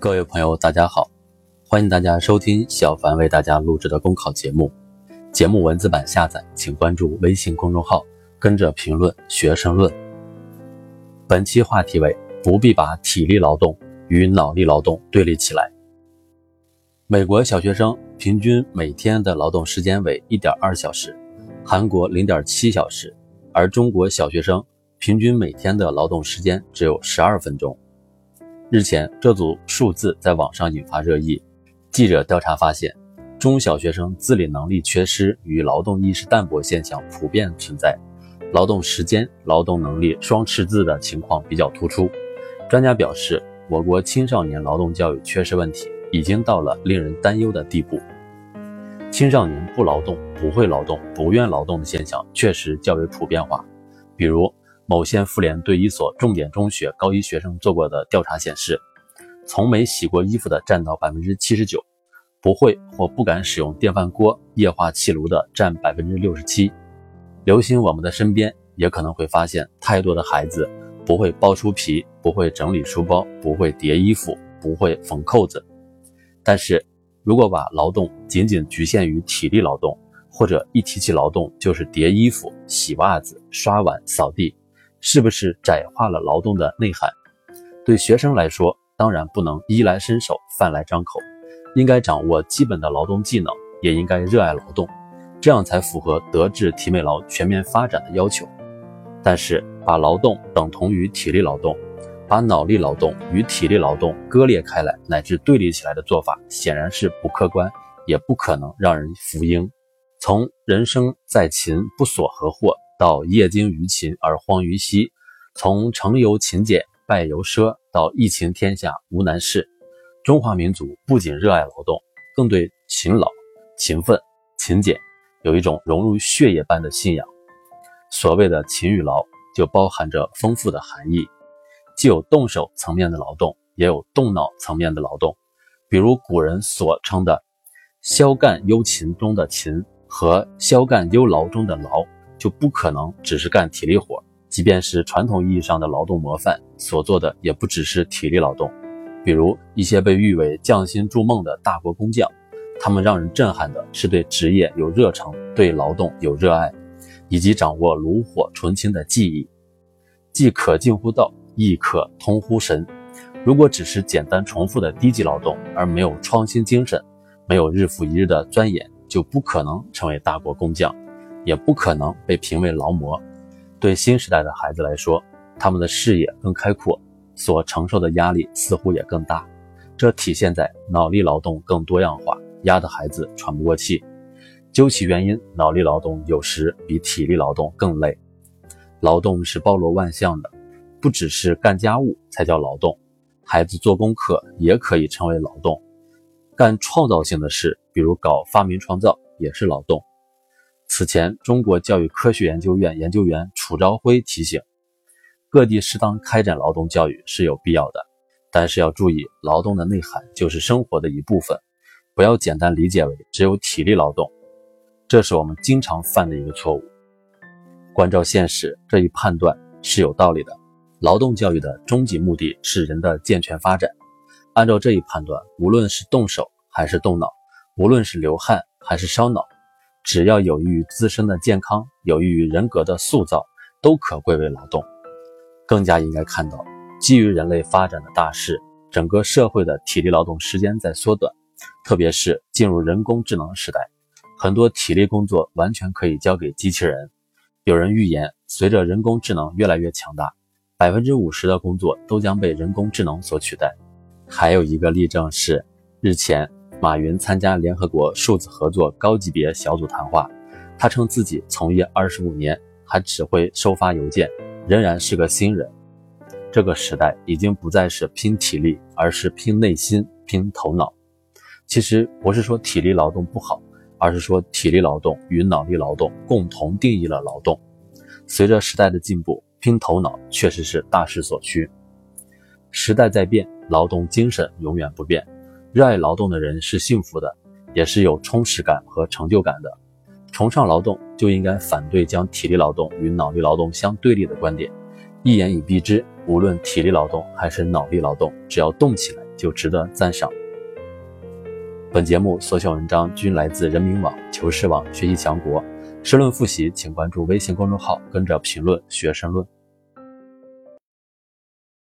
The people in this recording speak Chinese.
各位朋友，大家好，欢迎大家收听小凡为大家录制的公考节目。节目文字版下载，请关注微信公众号，跟着评论学生论。本期话题为：不必把体力劳动与脑力劳动对立起来。美国小学生平均每天的劳动时间为一点二小时，韩国零点七小时，而中国小学生平均每天的劳动时间只有十二分钟。日前，这组数字在网上引发热议。记者调查发现，中小学生自理能力缺失与劳动意识淡薄现象普遍存在，劳动时间、劳动能力双赤字的情况比较突出。专家表示，我国青少年劳动教育缺失问题已经到了令人担忧的地步。青少年不劳动、不会劳动、不愿劳动的现象确实较为普遍化，比如。某县妇联对一所重点中学高一学生做过的调查显示，从没洗过衣服的占到百分之七十九，不会或不敢使用电饭锅、液化气炉的占百分之六十七。留心我们的身边，也可能会发现太多的孩子不会包书皮，不会整理书包，不会叠衣服，不会缝扣子。但是，如果把劳动仅仅局限于体力劳动，或者一提起劳动就是叠衣服、洗袜子、刷碗、扫地。是不是窄化了劳动的内涵？对学生来说，当然不能衣来伸手、饭来张口，应该掌握基本的劳动技能，也应该热爱劳动，这样才符合德智体美劳全面发展的要求。但是，把劳动等同于体力劳动，把脑力劳动与体力劳动割裂开来乃至对立起来的做法，显然是不客观，也不可能让人服膺。从人生在勤不索何获。到业精于勤而荒于嬉，从成由勤俭败由奢到疫情天下无难事，中华民族不仅热爱劳动，更对勤劳、勤奋、勤俭有一种融入血液般的信仰。所谓的勤与劳，就包含着丰富的含义，既有动手层面的劳动，也有动脑层面的劳动。比如古人所称的“消干忧勤”中的勤和“消干忧劳”中的劳。就不可能只是干体力活，即便是传统意义上的劳动模范所做的，也不只是体力劳动。比如一些被誉为匠心筑梦的大国工匠，他们让人震撼的是对职业有热诚，对劳动有热爱，以及掌握炉火纯青的技艺，既可近乎道，亦可通乎神。如果只是简单重复的低级劳动，而没有创新精神，没有日复一日的钻研，就不可能成为大国工匠。也不可能被评为劳模。对新时代的孩子来说，他们的视野更开阔，所承受的压力似乎也更大。这体现在脑力劳动更多样化，压得孩子喘不过气。究其原因，脑力劳动有时比体力劳动更累。劳动是包罗万象的，不只是干家务才叫劳动，孩子做功课也可以称为劳动。干创造性的事，比如搞发明创造，也是劳动。此前，中国教育科学研究院研究员楚朝晖提醒，各地适当开展劳动教育是有必要的，但是要注意，劳动的内涵就是生活的一部分，不要简单理解为只有体力劳动，这是我们经常犯的一个错误。关照现实，这一判断是有道理的。劳动教育的终极目的是人的健全发展，按照这一判断，无论是动手还是动脑，无论是流汗还是烧脑。只要有益于自身的健康，有益于人格的塑造，都可归为劳动。更加应该看到，基于人类发展的大势，整个社会的体力劳动时间在缩短，特别是进入人工智能时代，很多体力工作完全可以交给机器人。有人预言，随着人工智能越来越强大，百分之五十的工作都将被人工智能所取代。还有一个例证是，日前。马云参加联合国数字合作高级别小组谈话，他称自己从业二十五年，还只会收发邮件，仍然是个新人。这个时代已经不再是拼体力，而是拼内心、拼头脑。其实不是说体力劳动不好，而是说体力劳动与脑力劳动共同定义了劳动。随着时代的进步，拼头脑确实是大势所趋。时代在变，劳动精神永远不变。热爱劳动的人是幸福的，也是有充实感和成就感的。崇尚劳动，就应该反对将体力劳动与脑力劳动相对立的观点。一言以蔽之，无论体力劳动还是脑力劳动，只要动起来就值得赞赏。本节目所选文章均来自人民网、求是网、学习强国。申论复习，请关注微信公众号，跟着评论学申论。